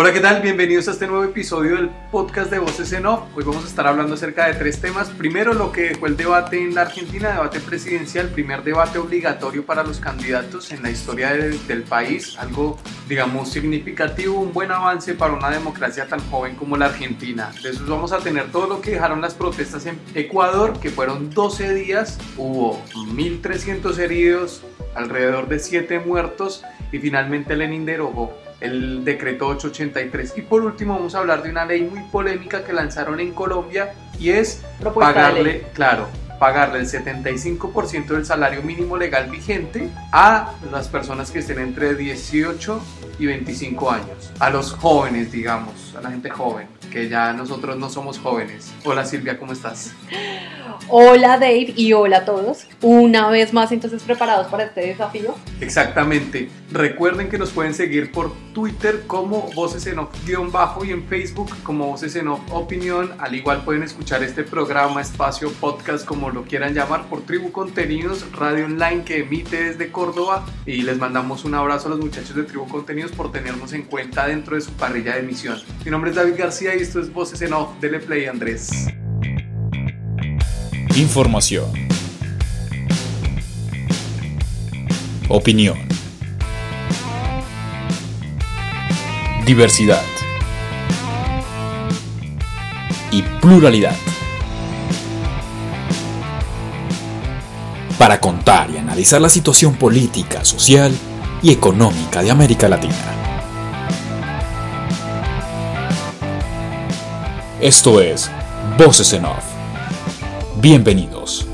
Hola, ¿qué tal? Bienvenidos a este nuevo episodio del podcast de Voces en Off. Hoy vamos a estar hablando acerca de tres temas. Primero, lo que fue el debate en la Argentina, debate presidencial, primer debate obligatorio para los candidatos en la historia del país, algo, digamos, significativo, un buen avance para una democracia tan joven como la Argentina. De eso vamos a tener todo lo que dejaron las protestas en Ecuador, que fueron 12 días, hubo 1.300 heridos, alrededor de 7 muertos y finalmente Lenin derogó el decreto 883. Y por último vamos a hablar de una ley muy polémica que lanzaron en Colombia y es pagarle, claro, pagarle el 75% del salario mínimo legal vigente a las personas que estén entre 18 y 25 años, a los jóvenes, digamos, a la gente joven, que ya nosotros no somos jóvenes. Hola Silvia, ¿cómo estás? Hola Dave y hola a todos. Una vez más entonces preparados para este desafío. Exactamente. Recuerden que nos pueden seguir por Twitter como Voces en Off-bajo y en Facebook como Voces en Off Opinión. Al igual pueden escuchar este programa, espacio, podcast, como lo quieran llamar, por Tribu Contenidos, radio online que emite desde Córdoba. Y les mandamos un abrazo a los muchachos de Tribu Contenidos por tenernos en cuenta dentro de su parrilla de emisión. Mi nombre es David García y esto es Voces en Off. Dele play, Andrés. Información. Opinión. Diversidad. Y pluralidad. Para contar y analizar la situación política, social y económica de América Latina. Esto es Voces en Off. Bienvenidos.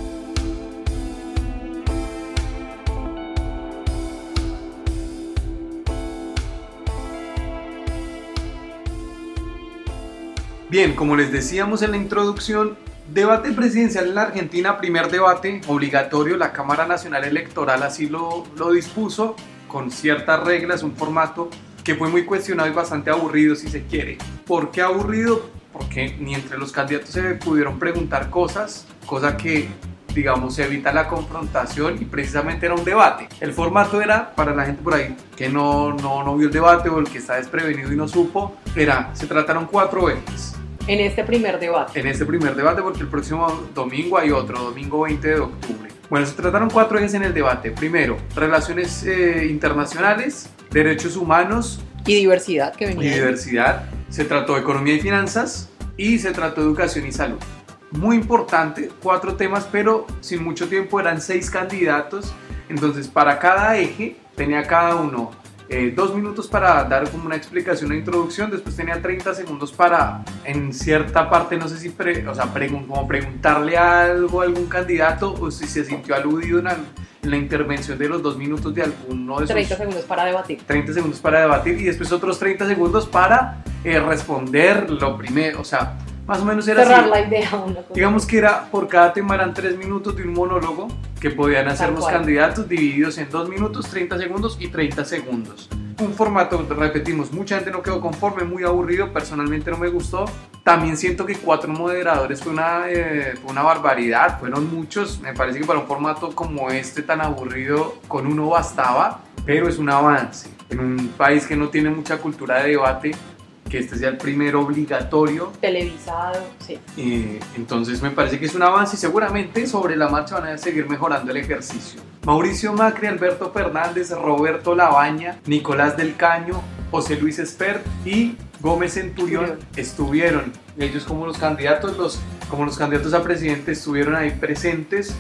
Bien, como les decíamos en la introducción, debate presidencial en la Argentina, primer debate obligatorio, la Cámara Nacional Electoral así lo, lo dispuso, con ciertas reglas, un formato que fue muy cuestionado y bastante aburrido si se quiere. ¿Por qué aburrido? Porque ni entre los candidatos se pudieron preguntar cosas, cosa que digamos, se evita la confrontación y precisamente era un debate. El formato era, para la gente por ahí que no, no, no vio el debate o el que está desprevenido y no supo, era, se trataron cuatro ejes. En este primer debate. En este primer debate, porque el próximo domingo hay otro, domingo 20 de octubre. Bueno, se trataron cuatro ejes en el debate. Primero, relaciones eh, internacionales, derechos humanos. Y diversidad, que venía. Y diversidad. Se trató economía y finanzas y se trató educación y salud muy importante, cuatro temas, pero sin mucho tiempo eran seis candidatos. Entonces, para cada eje tenía cada uno eh, dos minutos para dar como una explicación o introducción, después tenía 30 segundos para, en cierta parte, no sé si, o sea, como preguntarle algo a algún candidato o si se sintió aludido en, la intervención de los dos minutos de alguno de esos. 30 segundos para debatir. 30 segundos para debatir y después otros 30 segundos para eh, responder lo primero, o sea, más o menos era Cerrar la idea. Digamos que era por cada tema eran tres minutos de un monólogo que podían hacer los candidatos divididos en dos minutos, 30 segundos y 30 segundos. Un formato, repetimos, mucha gente no quedó conforme, muy aburrido, personalmente no me gustó. También siento que cuatro moderadores fue una, eh, fue una barbaridad, fueron muchos. Me parece que para un formato como este tan aburrido, con uno bastaba, pero es un avance. En un país que no tiene mucha cultura de debate, que este sea el primero obligatorio. Televisado, sí. entonces me parece que es un avance y seguramente sobre la marcha van a seguir mejorando el ejercicio. Mauricio Macri, Alberto Fernández, Roberto Labaña, Nicolás del Caño, José Luis Espert y Gómez Centurión estuvieron. Ellos como los candidatos, los, como los candidatos a presidente estuvieron ahí presentes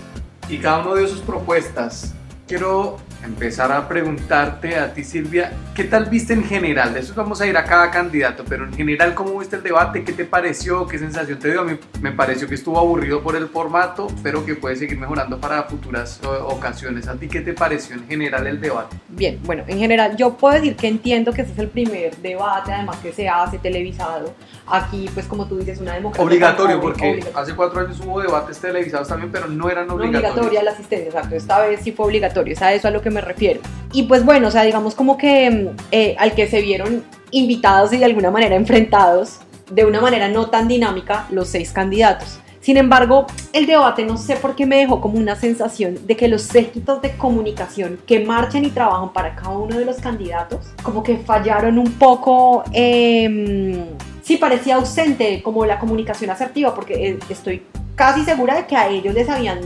y cada uno dio sus propuestas. Quiero empezar a preguntarte a ti, Silvia, ¿qué tal viste en general? De eso vamos a ir a cada candidato, pero en general, ¿cómo viste el debate? ¿Qué te pareció? ¿Qué sensación te dio? A mí me pareció que estuvo aburrido por el formato, pero que puede seguir mejorando para futuras ocasiones. ¿A ti qué te pareció en general el debate? Bien, bueno, en general yo puedo decir que entiendo que ese es el primer debate, además que se hace televisado. Aquí, pues como tú dices, una democracia. Obligatorio, porque hace cuatro años hubo debates televisados también, pero no eran obligatorios. No obligatoria la asistencia, exacto. Esta vez sí fue obligatorio, es a eso a lo que me refiero. Y pues bueno, o sea, digamos como que eh, al que se vieron invitados y de alguna manera enfrentados, de una manera no tan dinámica, los seis candidatos. Sin embargo, el debate no sé por qué me dejó como una sensación de que los séquitos de comunicación que marchan y trabajan para cada uno de los candidatos, como que fallaron un poco. Eh, sí, parecía ausente como la comunicación asertiva, porque eh, estoy casi segura de que a ellos les habían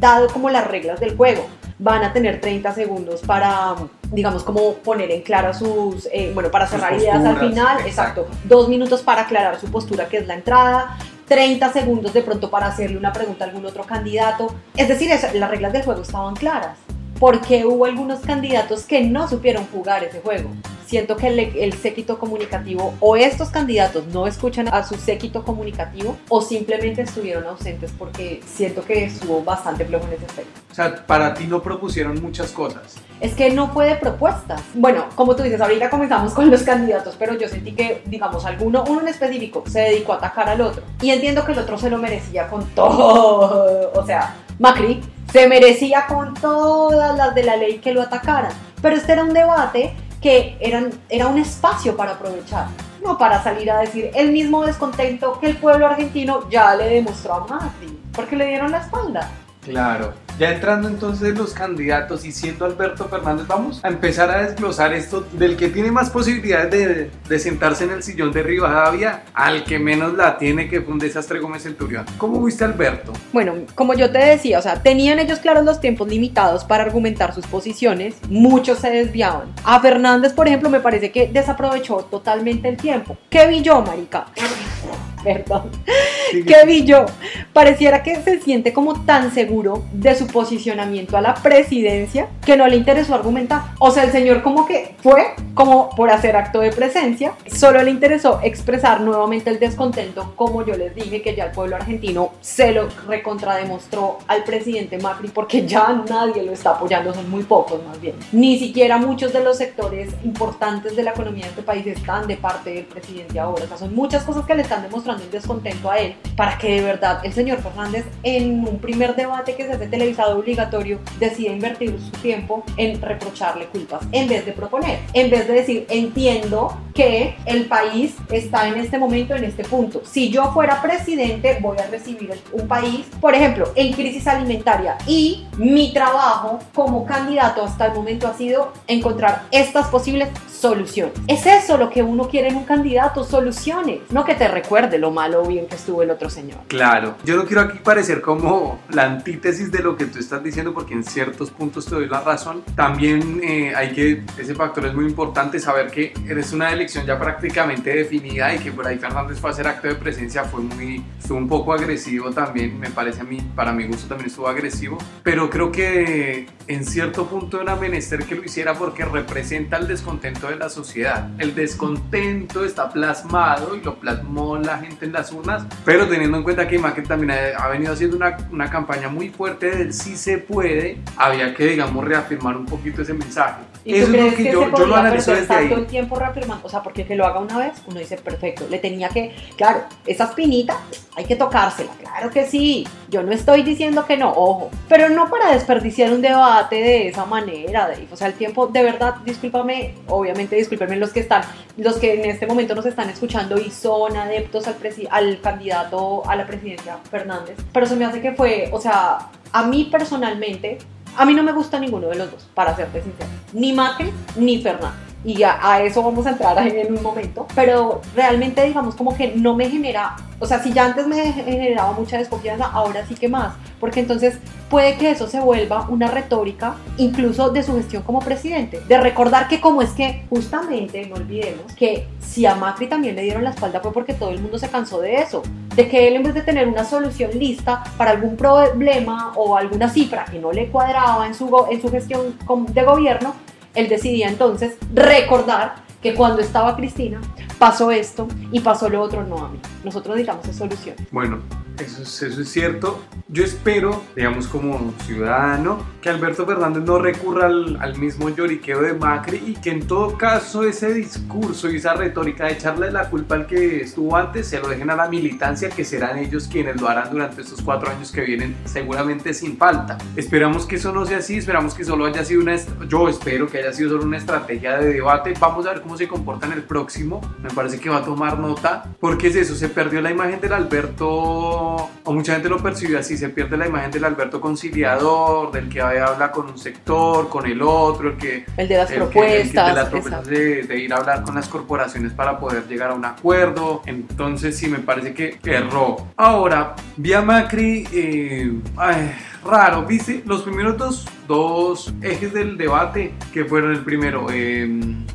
dado como las reglas del juego. Van a tener 30 segundos para, digamos, como poner en claro sus, eh, bueno, para cerrar Sus ideas al final, exacto. exacto. Dos minutos para aclarar su postura, que es la entrada. 30 segundos de pronto para hacerle una pregunta a algún otro candidato. Es decir, eso- las reglas del juego estaban claras. Porque hubo algunos candidatos que no supieron jugar ese juego. Siento que el, el séquito comunicativo o estos candidatos no escuchan a su séquito comunicativo o simplemente estuvieron ausentes porque siento que estuvo bastante flojo en ese aspecto. O sea, para ti no propusieron muchas cosas. Es que no fue de propuestas. Bueno, como tú dices, ahorita comenzamos con los candidatos, pero yo sentí que, digamos, alguno, uno en específico, se dedicó a atacar al otro. Y entiendo que el otro se lo merecía con todo. O sea, Macri se merecía con todas las de la ley que lo atacaran. Pero este era un debate que eran, era un espacio para aprovechar. No para salir a decir el mismo descontento que el pueblo argentino ya le demostró a Macri, porque le dieron la espalda. Claro. Ya entrando entonces los candidatos y siendo Alberto Fernández, vamos a empezar a desglosar esto del que tiene más posibilidades de, sentarse en el sillón de Rivadavia al que menos la tiene, que fue un desastre Gómez Centurión. ¿Cómo viste Alberto? Bueno, como yo te decía, o sea, tenían ellos claros los tiempos limitados para argumentar sus posiciones, muchos se desviaban. A Fernández, por ejemplo, me parece que desaprovechó totalmente el tiempo. ¿Qué vi yo, marica? Perdón. ¿Qué vi yo? Pareciera que se siente como tan seguro de su posicionamiento a la presidencia que no le interesó argumentar. O sea, el señor como que fue como por hacer acto de presencia, solo le interesó expresar nuevamente el descontento, como yo les dije, que ya el pueblo argentino se lo recontrademostró al presidente Macri porque ya nadie lo está apoyando, son muy pocos más bien. Ni siquiera muchos de los sectores importantes de la economía de este país están de parte del presidente ahora. O sea, son muchas cosas que le están demostrando el descontento a él para que de verdad el señor Fernández en un primer debate que se hace televisado obligatorio decida invertir su tiempo en reprocharle culpas en vez de proponer, en vez de decir entiendo que el país está en este momento, en este punto. Si yo fuera presidente voy a recibir un país, por ejemplo, en crisis alimentaria y mi trabajo como candidato hasta el momento ha sido encontrar estas posibles soluciones. Es eso lo que uno quiere en un candidato, soluciones, no que te recuerde lo malo o bien que estuvo el otro señor. Claro, yo no quiero aquí parecer como la antítesis de lo que tú estás diciendo porque en ciertos puntos te doy la razón. También eh, hay que, ese factor es muy importante, saber que eres una elección ya prácticamente definida y que por ahí Fernández fue a hacer acto de presencia, fue muy, estuvo un poco agresivo también, me parece a mí, para mi gusto también estuvo agresivo, pero creo que en cierto punto era menester que lo hiciera porque representa el descontento de la sociedad. El descontento está plasmado y lo plasmó la gente en las urnas, pero teniendo en cuenta que Macri también ha, ha venido haciendo una, una campaña muy fuerte del sí se puede, había que, digamos, reafirmar un poquito ese mensaje. ¿Y Eso tú es lo crees que, que, yo, yo lo analizo desde ahí. el tiempo reafirmando? O sea, porque que lo haga una vez, uno dice, perfecto, le tenía que, claro, esa espinita hay que tocársela, claro que sí, yo no estoy diciendo que no, ojo, pero no para desperdiciar un debate de esa manera, Dave. o sea, el tiempo, de verdad, discúlpame, obviamente discúlpenme los que están, los que en este momento nos están escuchando y son adeptos al, candidato a la presidencia Fernández, pero se me hace que fue, o sea, a mí personalmente, a mí no me gusta ninguno de los dos, para serte sincero. Ni Macri ni Fernández. Y a, a eso vamos a entrar en un momento. Pero realmente, digamos, como que no me genera. O sea, si ya antes me generaba mucha desconfianza, ahora sí que más. Porque entonces puede que eso se vuelva una retórica, incluso de su gestión como presidente. De recordar que, como es que, justamente, no olvidemos que si a Macri también le dieron la espalda fue porque todo el mundo se cansó de eso. De que él, en vez de tener una solución lista para algún problema o alguna cifra que no le cuadraba en su, en su gestión de gobierno, él decidía entonces recordar que cuando estaba Cristina pasó esto y pasó lo otro, no a mí. Nosotros necesitamos solución. Bueno, eso es, cierto. Yo espero, digamos como ciudadano, que Alberto Fernández no recurra al, mismo lloriqueo de Macri y que en todo caso ese discurso y esa retórica de echarle la culpa al que estuvo antes se lo dejen a la militancia, que serán ellos quienes lo harán durante estos cuatro años que vienen, seguramente sin falta. Esperamos que eso no sea así, esperamos que solo haya sido una, yo espero que haya sido solo una estrategia de debate. Vamos a ver cómo se comporta en el próximo. Me parece que va a tomar nota, porque es eso, se perdió la imagen del Alberto no, o mucha gente lo percibe así, se pierde la imagen del Alberto conciliador, del que habla con un sector, con el otro, el que... El de las el que- el que- propuestas. de las propuestas de, de ir a hablar con las corporaciones para poder llegar a un acuerdo. Entonces sí me parece que erró. Ahora, vía Macri, eh, ay, raro, viste, los primeros dos, dos ejes del debate, que fueron el primero, eh,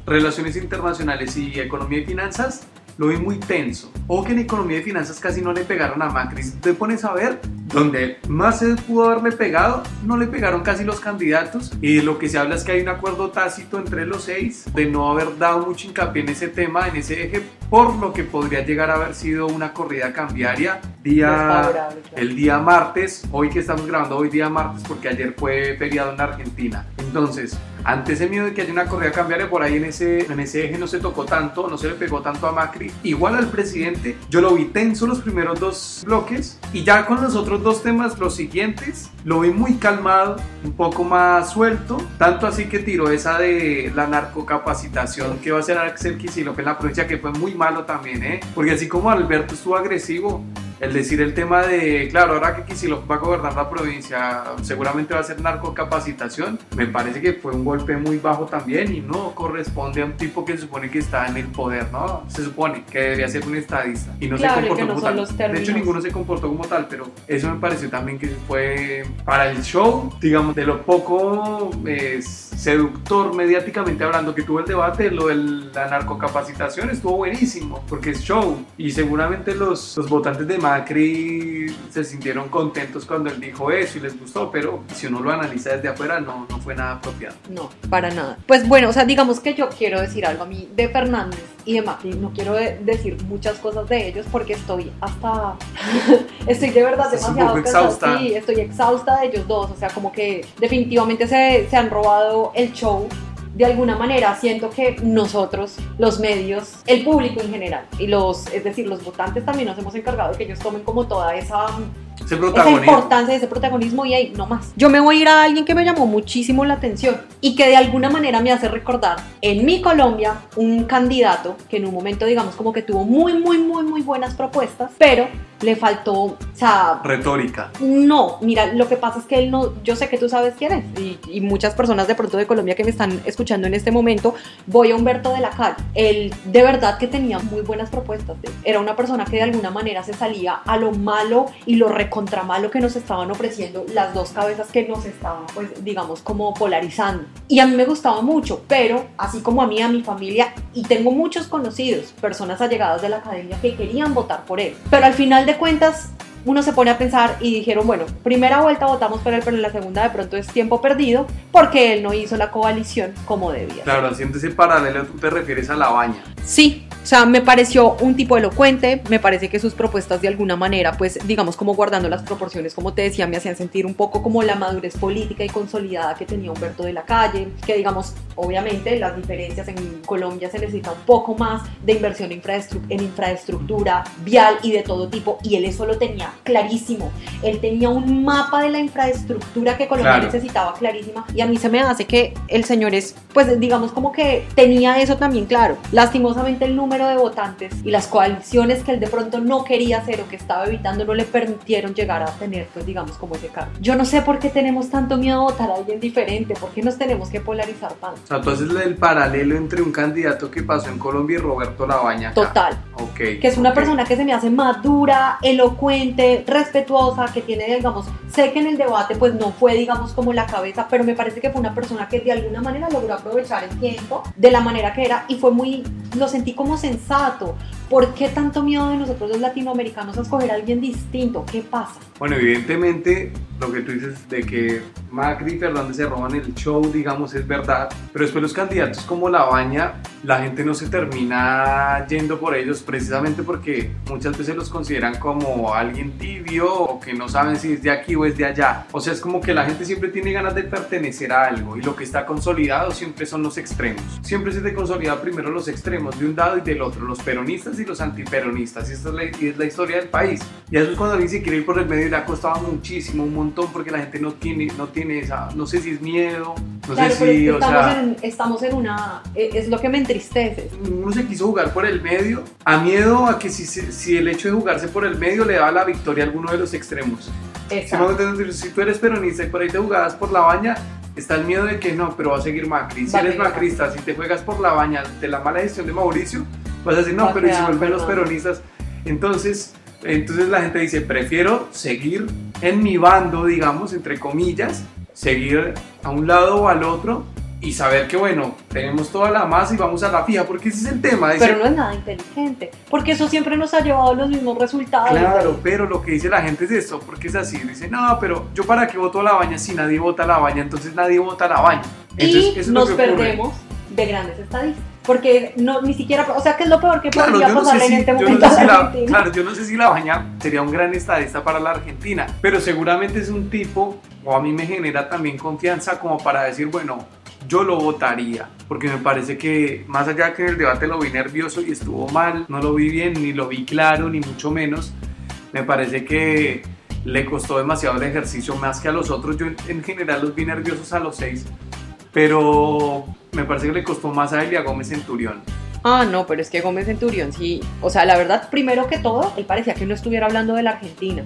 relaciones internacionales y economía y finanzas, lo vi muy tenso. O que en economía y finanzas casi no le pegaron a Macri. Si te pones a ver, donde más se pudo haberle pegado, no le pegaron casi los candidatos. Y de lo que se habla es que hay un acuerdo tácito entre los seis de no haber dado mucho hincapié en ese tema, en ese eje, por lo que podría llegar a haber sido una corrida cambiaria día, el día martes, hoy que estamos grabando hoy día martes porque ayer fue feriado en Argentina. Entonces, ante ese miedo de que haya una corrida cambiaria por ahí en ese, en ese eje no se tocó tanto, no se le pegó tanto a Macri, igual al presidente, yo lo vi tenso los primeros dos bloques y ya con los otros dos temas, los siguientes, lo vi muy calmado, un poco más suelto, tanto así que tiró esa de la narcocapacitación que va a hacer Axel Kicillof en la provincia, que fue muy malo también, ¿eh? Porque así como Alberto estuvo agresivo, el decir el tema de, claro, ahora que Kicillof va a gobernar la provincia, seguramente va a ser narcocapacitación, me parece que fue un golpe muy bajo también y no corresponde a un tipo que se supone que está en el poder, ¿no? Se supone que debería ser un estadista y no Claro, se comportó no como tal. de hecho, ninguno se comportó como tal, pero eso me pareció también que fue para el show, digamos, de lo poco eh, seductor mediáticamente hablando que tuvo el debate, lo de la narcocapacitación estuvo buenísimo, porque es show y seguramente los, los votantes de Macri se sintieron contentos cuando él dijo eso y les gustó, pero si uno lo analiza desde afuera no, no fue nada apropiado. No, para nada. Pues bueno, o sea, digamos que yo quiero decir algo a mí de Fernández y de Macri. No quiero de- decir muchas cosas de ellos porque estoy hasta. estoy de verdad Estás demasiado exhausta. Sí, estoy exhausta de ellos dos. O sea, como que definitivamente se, se han robado el show. De alguna manera siento que nosotros, los medios, el público en general, y los, es decir, los votantes también nos hemos encargado de que ellos tomen como toda esa Ese esa protagonismo. importancia de ese protagonismo y ahí no más. Yo me voy a ir a alguien que me llamó muchísimo la atención y que de alguna manera me hace recordar en mi Colombia un candidato que en un momento digamos como que tuvo muy muy muy muy buenas propuestas, pero le faltó, o sea, Retórica. no, mira, lo que pasa es que él no, yo sé que tú sabes quién es y, y muchas personas de pronto de Colombia que me están escuchando en este momento, voy a Humberto de la Calle. Él de verdad que tenía muy buenas propuestas. Era una persona que de alguna manera se salía a lo malo y lo recontra malo que nos estaban ofreciendo las dos cabezas que nos estaban, pues digamos, como polarizando. Y a mí me gustaba mucho, pero así como a mí, a mi familia, y tengo muchos conocidos, personas allegadas de la academia que querían votar por él. Pero al final de cuentas, uno se pone a pensar y dijeron, bueno, primera vuelta votamos por él, pero en la segunda de pronto es tiempo perdido porque él no hizo la coalición como debía. Claro, haciendo ese paralelo tú te refieres a la baña. Sí, o sea, me pareció un tipo elocuente, me parece que sus propuestas de alguna manera, pues digamos como guardando las proporciones, como te decía, me hacían sentir un poco como la madurez política y consolidada que tenía Humberto de la Calle, que digamos, obviamente las diferencias en Colombia se necesita un poco más de inversión en, en infraestructura vial y de todo tipo, y él eso lo tenía clarísimo, él tenía un mapa de la infraestructura que Colombia Claro. necesitaba clarísima, y a mí se me hace que el señor es, pues digamos como que tenía eso también claro, lastimosamente el número de votantes y las coaliciones que él de pronto no quería hacer o que estaba evitando no le permitieron llegar a tener, pues digamos, como ese cargo. Yo no sé por qué tenemos tanto miedo a votar a alguien diferente, por qué nos tenemos que polarizar tanto. O sea, tú haces el paralelo entre un candidato que pasó en Colombia y Roberto Labaña. acá. Total. Ok. que es una ok. persona que se me hace madura, elocuente, respetuosa, que tiene, digamos, sé que en el debate pues no fue, digamos, como la cabeza, pero me parece que fue una persona que de alguna manera logró aprovechar el tiempo de la manera que era y fue muy, lo sentí como sensato. ¿Por qué tanto miedo de nosotros los latinoamericanos a escoger a alguien distinto? ¿Qué pasa? Bueno, evidentemente lo que tú dices de que Macri y Fernández se roban el show, digamos, es verdad, pero después los candidatos como La Baña, la gente no se termina yendo por ellos precisamente porque muchas veces los consideran como alguien tibio o que no saben si es de aquí o es de allá. O sea, es como que la gente siempre tiene ganas de pertenecer a algo y lo que está consolidado siempre son los extremos. Siempre se te consolida primero los extremos de un lado y del otro. Los peronistas y los antiperonistas. Y esta es la, y es la historia del país. Y eso es cuando alguien se quiere ir por el medio y le ha costado muchísimo, un montón, porque la gente no tiene, no tiene esa, no sé si es miedo, no Claro, sé si, o estamos, sea, en, estamos en una... e- Es lo que me entristece. uno se quiso jugar por el medio, a miedo a que si, si el hecho de jugarse por el medio le daba la victoria a alguno de los extremos. Si, Exacto. si tú eres peronista y por ahí te jugabas por la baña, está el miedo de que no, pero va a seguir Macri. Si eres macrista, si te juegas por la baña de la mala gestión de Mauricio, vas a decir, no, pero ¿y quedar vuelven los peronistas? Entonces, entonces la gente dice, prefiero seguir en mi bando, digamos, entre comillas, seguir a un lado o al otro y saber que, bueno, tenemos toda la masa y vamos a la fija, porque ese es el tema. dice, Pero no es nada inteligente, porque eso siempre nos ha llevado a los mismos resultados. Claro, pero lo que dice la gente es esto, porque es así, dice, no, pero yo para qué voto a la baña si nadie vota a la baña, entonces nadie vota a la baña. Entonces, y eso nos perdemos de grandes estadistas. Porque no, ni siquiera, o sea, que es lo peor que Claro, podría yo no, sé pasar si, en este yo no momento. sé a si la claro, yo no sé si la baña sería un gran estadista para la Argentina, pero seguramente es un tipo, o a mí me genera también confianza como para decir, bueno, yo lo votaría, porque me parece que más allá que en el debate lo vi nervioso y estuvo mal, no lo vi bien, ni lo vi claro, ni mucho menos, me parece que le costó demasiado el ejercicio más que a los otros. Yo en- en general los vi nerviosos a los seis, pero me parece que le costó más a él y a Gómez Centurión. Ah, no, pero es que Gómez Centurión sí. O sea, la verdad, primero que todo, él parecía que no estuviera hablando de la Argentina.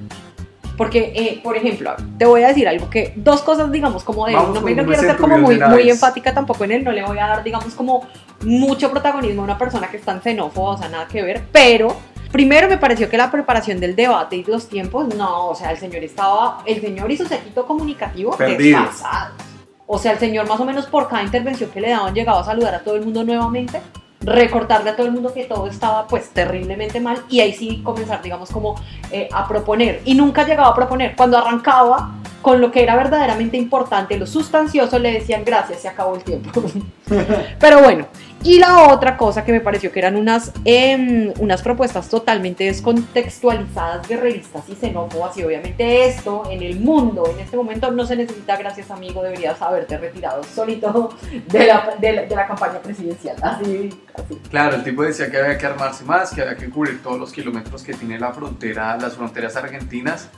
Porque, eh, por ejemplo, te voy a decir algo que, dos cosas, digamos, como de él. No me no quiero ser como muy, muy enfática tampoco en él, no le voy a dar, digamos, como mucho protagonismo a una persona que es tan xenófoba, o sea, nada que ver. Pero, primero me pareció que la preparación del debate y los tiempos, no, o sea, el señor estaba, el señor y su séquito comunicativo desfasados. O sea, el señor más o menos por cada intervención que le daban llegaba a saludar a todo el mundo nuevamente, recordarle a todo el mundo que todo estaba pues terriblemente mal y ahí sí comenzar, digamos, como eh, a proponer. Y nunca llegaba a proponer. Cuando arrancaba con lo que era verdaderamente importante, lo sustancioso, le decían gracias, se acabó el tiempo. Pero bueno, y la otra cosa que me pareció que eran unas, em, unas propuestas totalmente descontextualizadas, guerreristas y xenófobas, y obviamente esto en el mundo, en este momento no se necesita, gracias amigo, deberías haberte retirado solito de la, de la, de la campaña presidencial. Así, así. Claro, el tipo decía que había que armarse más, que había que cubrir todos los kilómetros que tiene la frontera, las fronteras argentinas,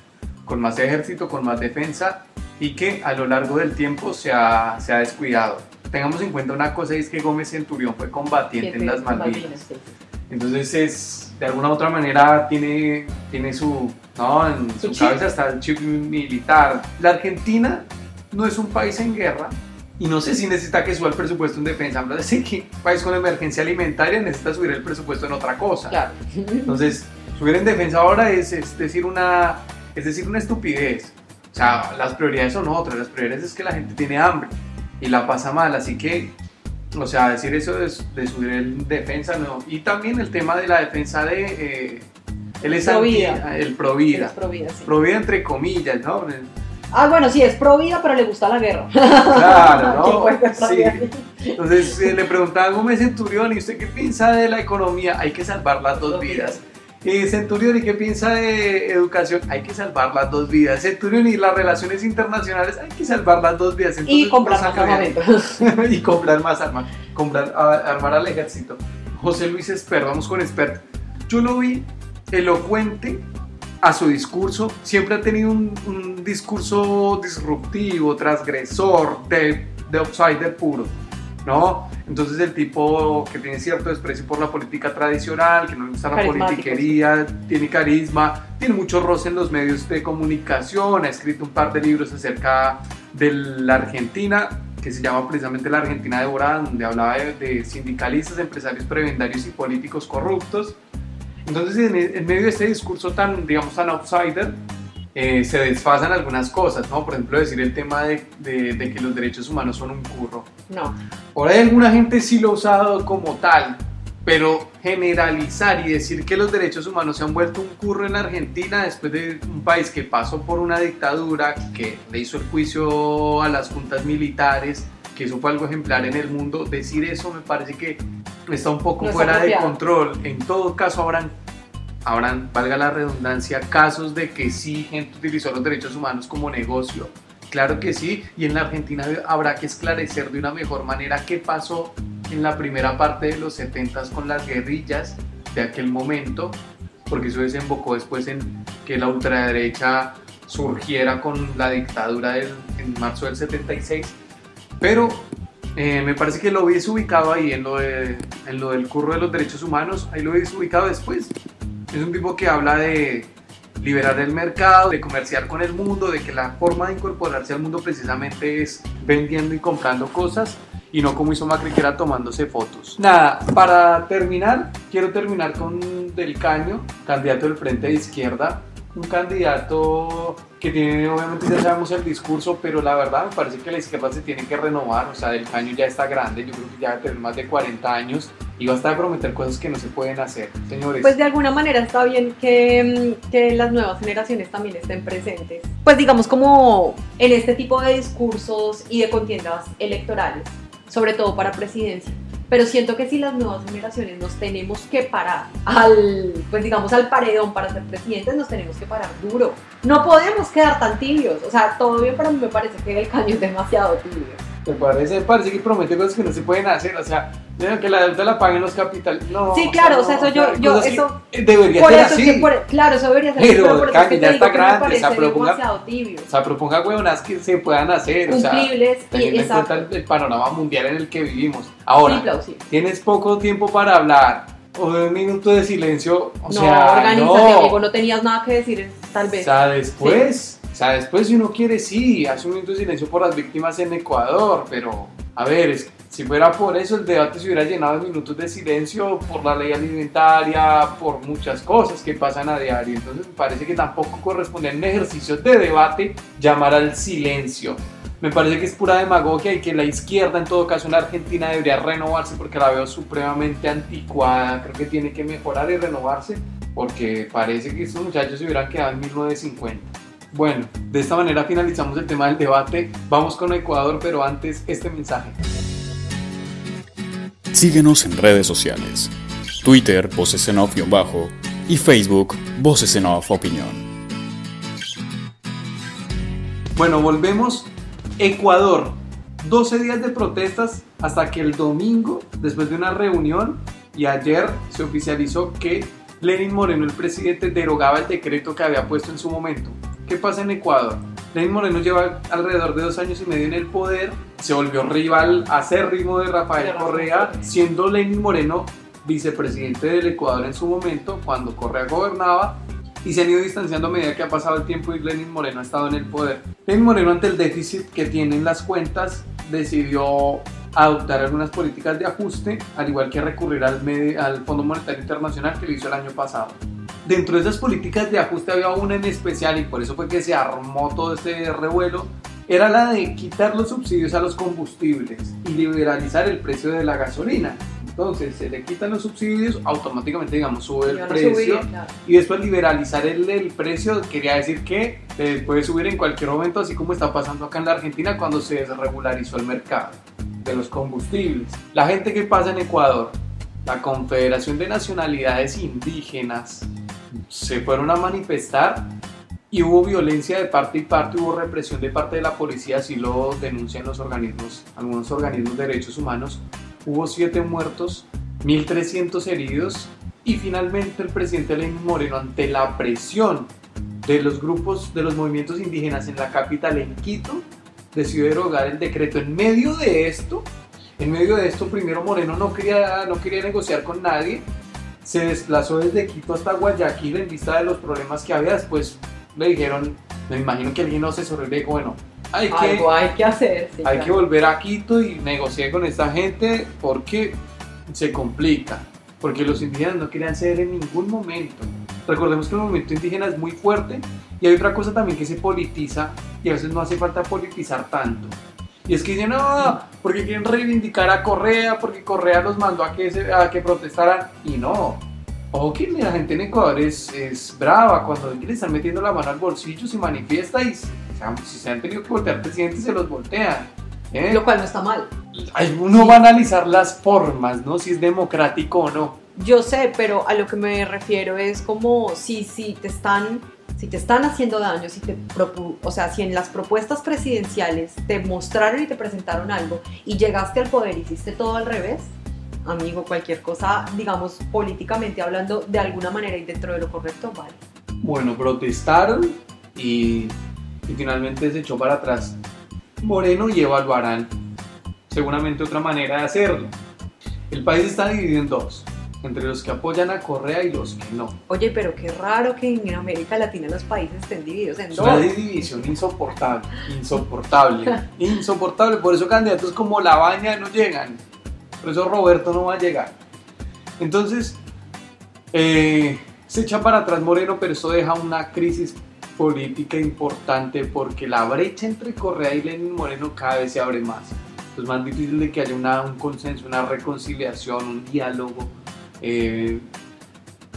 con más ejército, con más defensa, y que a lo largo del tiempo se ha, se ha descuidado. Tengamos en cuenta una cosa, y es que Gómez Centurión fue combatiente en las Malvinas. Entonces es, de alguna u otra manera tiene, tiene su, no, en Su su, cabeza está el chip militar. La Argentina no es un país en guerra y no sé si necesita que suba el presupuesto en defensa. Habla de que país con emergencia alimentaria necesita subir el presupuesto en otra cosa. Claro. Entonces, subir en defensa ahora es, es decir una, es decir una estupidez. O sea, las prioridades son otras. Las prioridades es que la gente tiene hambre y la pasa mal. Así que, o sea, decir eso de, de subir en defensa, no. Y también el tema de la defensa de... eh, él es Provida. el provida. Es sí. Provida entre comillas, ¿no? Ah, bueno, sí, es pro vida, pero le gusta la guerra. Claro, ¿Quién ¿no? Sí. Entonces eh, le preguntaba a Gómez Centurión, ¿y usted qué piensa de la economía? Hay que salvar las Dos vidas. Y Centurión, ¿y qué piensa de educación? Hay que salvar las dos vidas. Centurión, ¿y las relaciones internacionales? Hay que salvar las dos vidas. Y Entonces, comprar no más armamento. y comprar más armas. Comprar, a- armar al ejército. José Luis Espert, vamos con Espert. Yo lo vi elocuente a su discurso. Siempre ha tenido un, un discurso disruptivo, transgresor, de, de outsider puro. ¿No? Entonces el tipo que tiene cierto desprecio por la política tradicional, que no le gusta la politiquería, tiene carisma, tiene mucho roce en los medios de comunicación, ha escrito un par de libros acerca de la Argentina, que se llama precisamente La Argentina Devorada, donde hablaba de, de sindicalistas, empresarios prebendarios y políticos corruptos. Entonces, en, en medio de este discurso tan, digamos, tan outsider, eh, se desfasan algunas cosas, ¿no? Por ejemplo, decir el tema de, de- de que los derechos humanos son un curro. No. Ahora hay alguna gente sí lo ha usado como tal, pero generalizar y decir que los derechos humanos se han vuelto un curro en Argentina después de un país que pasó por una dictadura, que le hizo el juicio a las juntas militares, que eso fue algo ejemplar en el mundo, decir eso me parece que está un poco No fuera de control. En todo caso habrán, habrán, valga la redundancia, casos de que sí gente utilizó los derechos humanos como negocio. Claro que sí, y en la Argentina habrá que esclarecer de una mejor manera qué pasó en la primera parte de los 70 con las guerrillas de aquel momento, porque eso desembocó después en que la ultraderecha surgiera con la dictadura del, en marzo del 76, pero eh, me parece que lo hubiese ubicado ahí en lo, de, en lo del curro de los derechos humanos, ahí lo hubiese ubicado después. Es un tipo que habla de liberar el mercado, de comerciar con el mundo, de que la forma de incorporarse al mundo precisamente es vendiendo y comprando cosas y no como hizo Macri que era tomándose fotos. Nada, para terminar, quiero terminar con Del Caño, candidato del Frente de Izquierda, un candidato que tiene, obviamente ya sabemos el discurso, pero la verdad me parece que la izquierda se tiene que renovar, o sea, Del Caño ya está grande, yo creo que ya tiene más de 40 años y basta de prometer cosas que no se pueden hacer, señores. Pues de alguna manera está bien que, que las nuevas generaciones también estén presentes. Pues digamos como en este tipo de discursos y de contiendas electorales, sobre todo para presidencia. Pero siento que si las nuevas generaciones nos tenemos que parar al, pues digamos, al paredón para ser presidentes, nos tenemos que parar duro. No podemos quedar tan tibios. O sea, todo bien, pero me parece que el caño es demasiado tibio. Me parece, parece que promete cosas que no se pueden hacer, o sea, que la deuda la paguen los capitales. No, Sí, claro, no, o sea, eso yo, yo, eso, debería por ser eso es así. por- claro, eso debería ser Pero, así, te ya está grande, o parece proponga-. O sea, proponga huevonas que se puedan hacer, o sea, Cumplibles y teniendo en cuenta el, el panorama mundial en el que vivimos. Ahora, Sí, tienes poco tiempo para hablar, o de un minuto de silencio, o no, sea, no. no tenías nada que decir, tal O vez. sea, después, o sea, después si uno quiere, sí, hace un minuto de silencio por las víctimas en Ecuador, pero, a ver, es- si fuera por eso, el debate se hubiera llenado de minutos de silencio por la ley alimentaria, por muchas cosas que pasan a diario. Entonces me parece que tampoco corresponde en un ejercicio de debate llamar al silencio. Me parece que es pura demagogia y que la izquierda, en todo caso en Argentina, debería renovarse porque la veo supremamente anticuada. Creo que tiene que mejorar y renovarse porque parece que estos muchachos se hubieran quedado en 1950. Bueno, de esta manera finalizamos el tema del debate. Vamos con Ecuador, pero antes este mensaje. Síguenos en redes sociales. Twitter, Voces en Off-Bajo y Facebook, Voces en Off Opinión. Bueno, volvemos. Ecuador. 12 días de protestas hasta que el domingo, después de una reunión, y ayer se oficializó que Lenin Moreno, el presidente, derogaba el decreto que había puesto en su momento. ¿Qué pasa en Ecuador? Lenin Moreno lleva alrededor de dos años y medio en el poder, se volvió rival acérrimo de Rafael Correa, siendo Lenin Moreno vicepresidente del Ecuador en su momento, cuando Correa gobernaba, y se han ido distanciando a medida que ha pasado el tiempo y Lenin Moreno ha estado en el poder. Lenin Moreno, ante el déficit que tienen las cuentas, decidió adoptar algunas políticas de ajuste, al igual que recurrir al, al Fondo Monetario Internacional que lo hizo el año pasado. Dentro de esas políticas de ajuste había una en especial y por eso fue que se armó todo este revuelo, era la de quitar los subsidios a los combustibles y liberalizar el precio de la gasolina. Entonces se le quitan los subsidios, automáticamente digamos sube el no precio claro. y después liberalizar el, el precio quería decir que eh, puede subir en cualquier momento, así como está pasando acá en la Argentina cuando se desregularizó el mercado de los combustibles. La gente que pasa en Ecuador, la Confederación de Nacionalidades Indígenas, se fueron a manifestar y hubo violencia de parte y parte, hubo represión de parte de la policía, así lo denuncian los organismos, algunos organismos de derechos humanos. Hubo siete muertos, 1.300 heridos y finalmente el presidente Lenín Moreno, ante la presión de los grupos, de los movimientos indígenas en la capital, en Quito, decidió derogar el decreto. En medio de esto, en medio de esto, primero Moreno no quería, no quería negociar con nadie, se desplazó desde Quito hasta Guayaquil en vista de los problemas que había. Después le dijeron, me imagino que alguien lo asesoró y le dijo, bueno, hay que, Algo hay que hacer. sí, hay claro. que volver a Quito y negociar con esta gente porque se complica. Porque los indígenas no querían ceder en ningún momento. Recordemos que el movimiento indígena es muy fuerte y hay otra cosa también que se politiza y a veces no hace falta politizar tanto. Y es que dicen, no, porque quieren reivindicar a Correa, porque Correa los mandó a que, se- a que protestaran. Y no. Ojo que la gente en Ecuador es, es brava. Cuando le están metiendo la mano al bolsillo, se manifiesta y se- si se han tenido que voltear presidentes, se los voltean. ¿eh? Lo cual no está mal. Uno va a analizar las formas, ¿no? Si es democrático o no. Yo sé, pero a lo que me refiero es como si, si te están si te están haciendo daño, si te o sea, si en las propuestas presidenciales te mostraron y te presentaron algo y llegaste al poder y hiciste todo al revés, amigo, cualquier cosa, digamos, políticamente hablando, de alguna manera y dentro de lo correcto, vale. Bueno, protestaron y, y finalmente se echó para atrás Moreno y evaluarán seguramente otra manera de hacerlo. El país está dividido en dos, entre los que apoyan a Correa y los que no. Oye, pero qué raro que en América Latina los países estén divididos en Es dos. una división insoportable, insoportable, insoportable. Por eso candidatos como La Baña no llegan. Por eso Roberto no va a llegar. Entonces, eh, se echa para atrás Moreno, pero eso deja una crisis política importante porque la brecha entre Correa y Lenin Moreno cada vez se abre más. Es más difícil de que haya una- un consenso, una reconciliación, un diálogo. Eh,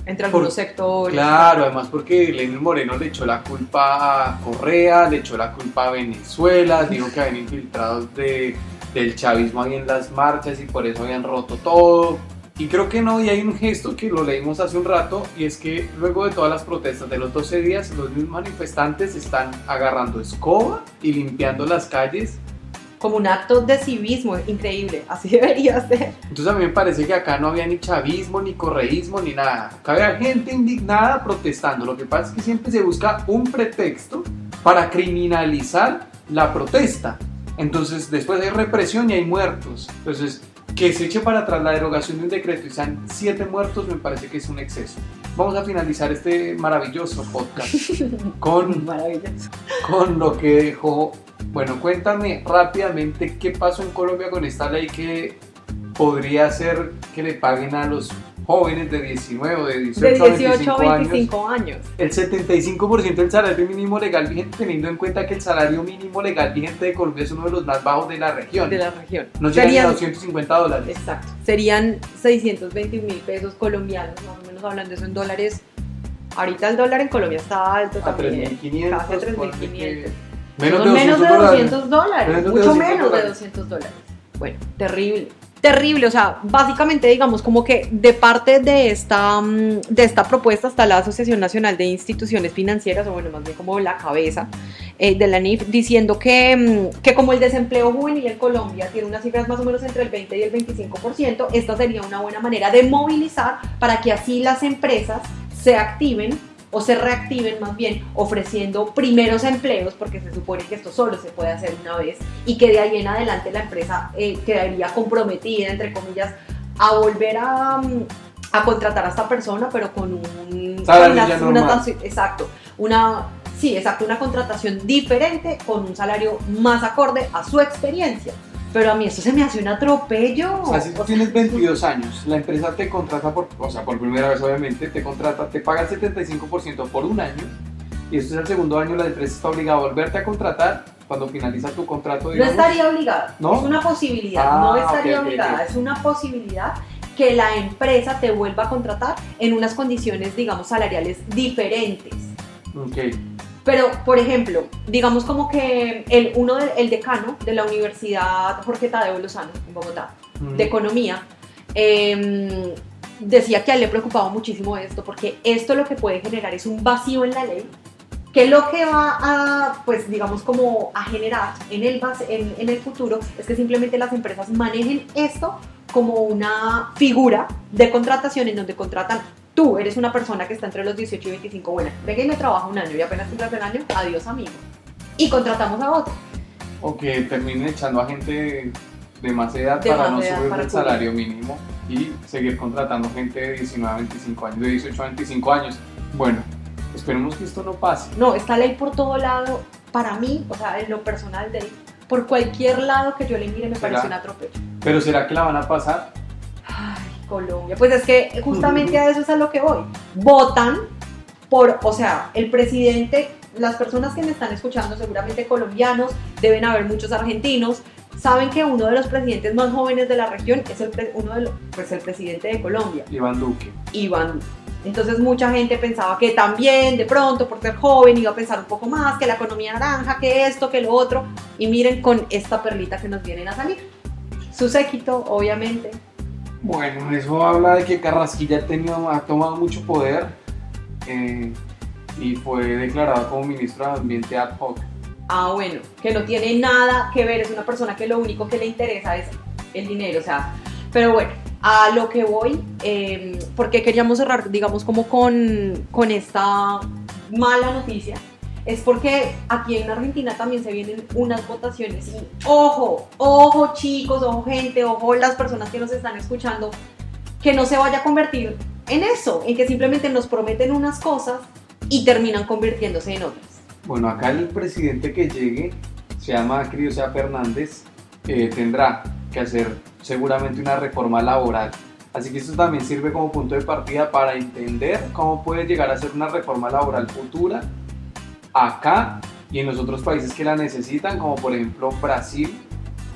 Entre algunos Por- sectores. Claro, además porque Lenin Moreno le echó la culpa a Correa, le echó la culpa a Venezuela, dijo que habían infiltrados de, del chavismo ahí en las marchas y por eso habían roto todo. Y creo que no, y hay un gesto que lo leímos hace un rato, y es que luego de todas las protestas de los 12 días, los mismos manifestantes están agarrando escoba y limpiando las calles. Como un acto de civismo, increíble. Así debería ser. Entonces a mí me parece que acá no había ni chavismo, ni correísmo, ni nada. Acá había gente indignada protestando. Lo que pasa es que siempre se busca un pretexto para criminalizar la protesta. Entonces después hay represión y hay muertos. Entonces que se eche para atrás la derogación de un decreto y sean siete muertos me parece que es un exceso. Vamos a finalizar este maravilloso podcast con Maravilloso. con lo que dejó. Bueno, cuéntame rápidamente qué pasó en Colombia con esta ley que podría hacer que le paguen a los jóvenes de 19 o de 18, De a 18 a 25 25 años años. el 75% del salario mínimo legal vigente, teniendo en cuenta que el salario mínimo legal vigente de Colombia es uno de los más bajos de la región. de la región. No ni a Serían, 250 dólares. exacto, serían 620 mil pesos colombianos, más o menos hablando eso en dólares. Ahorita el dólar en Colombia está alto A también. 3.500. Casi a 3.500. ponle que Menos, Menos de 200 menos de dólares. 200 dólares, Menos de mucho 200 menos de dólares. 200 dólares. Bueno, terrible. Terrible, o sea, básicamente digamos como que de parte de esta, mm, de esta propuesta está la Asociación Nacional de Instituciones Financieras, o bueno, más bien como la cabeza eh, de la NIF, diciendo que, mm, que como el desempleo juvenil en Colombia tiene unas cifras más o menos entre el 20 y el 25%, esta sería una buena manera de movilizar para que así las empresas se activen o se reactiven más bien ofreciendo primeros empleos, porque se supone que esto solo se puede hacer una vez y que de ahí en adelante la empresa eh, quedaría comprometida, entre comillas, a volver a, mm, a contratar a esta persona, pero con un una- exacto, una sí, exacto, una contratación diferente con un salario más acorde a su experiencia. Pero a mí esto se me hace un atropello. O sea, si tú tienes 22 años, la empresa te contrata por, o sea, por primera vez obviamente, te contrata, te paga el 75% por un año y este es el segundo año, la empresa está obligada a volverte a contratar cuando finaliza tu contrato, No digamos. estaría obligada, ¿No? es una posibilidad, Ah, no estaría ok, ok, obligada, ok. es una posibilidad que la empresa te vuelva a contratar en unas condiciones, digamos, salariales diferentes. Ok. Pero, por ejemplo, digamos como que el, uno de- el decano de la Universidad Jorge Tadeo Lozano, en Bogotá, de Economía, eh, decía que a él le preocupaba muchísimo esto, porque esto lo que puede generar es un vacío en la ley, que lo que va a, pues digamos como a generar en el, en el futuro es que simplemente las empresas manejen esto como una figura de contratación en donde contratan, tú eres una persona que está entre los 18 y 25, bueno, venga y me trabaja un año y apenas cumplas el año, adiós amigo. Y contratamos a otro. O que terminen echando a gente de más edad De para más no edad subir para el cubrir. salario mínimo y seguir contratando gente de 19 a 25 años, de 18 a 25 años. Bueno, esperemos que esto no pase. No, esta ley por todo lado, para mí, o sea, en lo personal de por cualquier lado que yo le mire me ¿Será? parece un atropello. Pero ¿será que la van a pasar? Colombia. Pues es que justamente a eso es a lo que voy. Votan por, o sea, el presidente, las personas que me están escuchando, seguramente colombianos, deben haber muchos argentinos, saben que uno de los presidentes más jóvenes de la región es el, uno de los, pues el presidente de Colombia. Iván Duque. Iván Duque. Entonces mucha gente pensaba que también de pronto por ser joven iba a pensar un poco más, que la economía naranja, que esto, que lo otro. Y miren con esta perlita que nos vienen a salir. Su séquito, obviamente. Bueno, eso habla de que Carrasquilla ha, tomado mucho poder eh, y fue declarado como ministro de Ambiente ad hoc. Ah, bueno, que no tiene nada que ver, es una persona que lo único que le interesa es el dinero, o sea, pero bueno, A lo que voy, eh, porque queríamos cerrar, digamos, como con, con esta mala noticia, es porque aquí en Argentina también se vienen unas votaciones y ojo, ojo chicos, ojo gente, ojo las personas que nos están escuchando, que no se vaya a convertir en eso, en que simplemente nos prometen unas cosas y terminan convirtiéndose en otras. Bueno, acá el presidente que llegue, sea Macri o sea Fernández, eh, tendrá que hacer seguramente una reforma laboral. Así que esto también sirve como punto de partida para entender cómo puede llegar a ser una reforma laboral futura acá y en los otros países que la necesitan, como por ejemplo Brasil,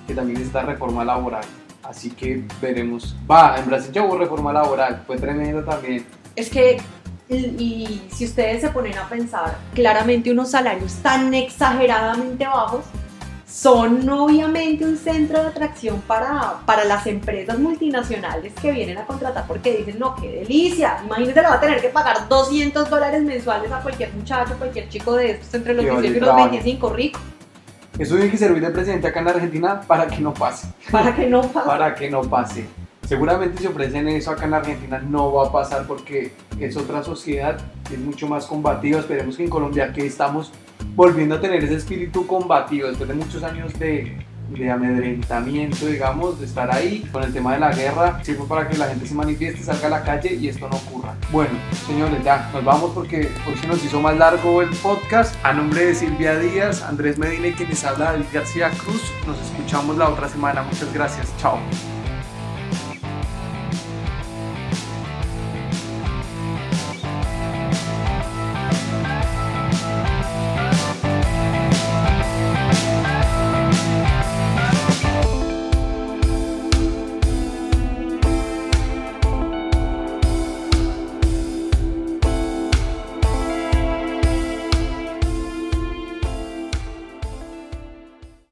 que también necesita reforma laboral. Así que veremos. Va, en Brasil ya hubo reforma laboral, fue tremendo también. Es que, y, y si ustedes se ponen a pensar, claramente unos salarios tan exageradamente bajos son obviamente un centro de atracción para, para las empresas multinacionales que vienen a contratar porque dicen, no, qué delicia, imagínense, le va a tener que pagar 200 dólares mensuales a cualquier muchacho, cualquier chico de estos entre los Que vaya 18 y los trabaje. 25 ricos, Eso tiene que servir de presidente acá en Argentina para que no pase. para que no pase. para que no pase. Seguramente si ofrecen eso acá en Argentina no va a pasar porque es otra sociedad, es mucho más combativa. Esperemos que en Colombia que estamos volviendo a tener ese espíritu combativo después de muchos años de, amedrentamiento, digamos, de estar ahí con el tema de la guerra, sirve para que la gente se manifieste, salga a la calle y esto no ocurra. Bueno, señores, ya nos vamos porque hoy se nos hizo más largo el podcast. A nombre de Silvia Díaz, Andrés Medina y quien les habla David García Cruz, nos escuchamos la otra semana. Muchas gracias. Chao.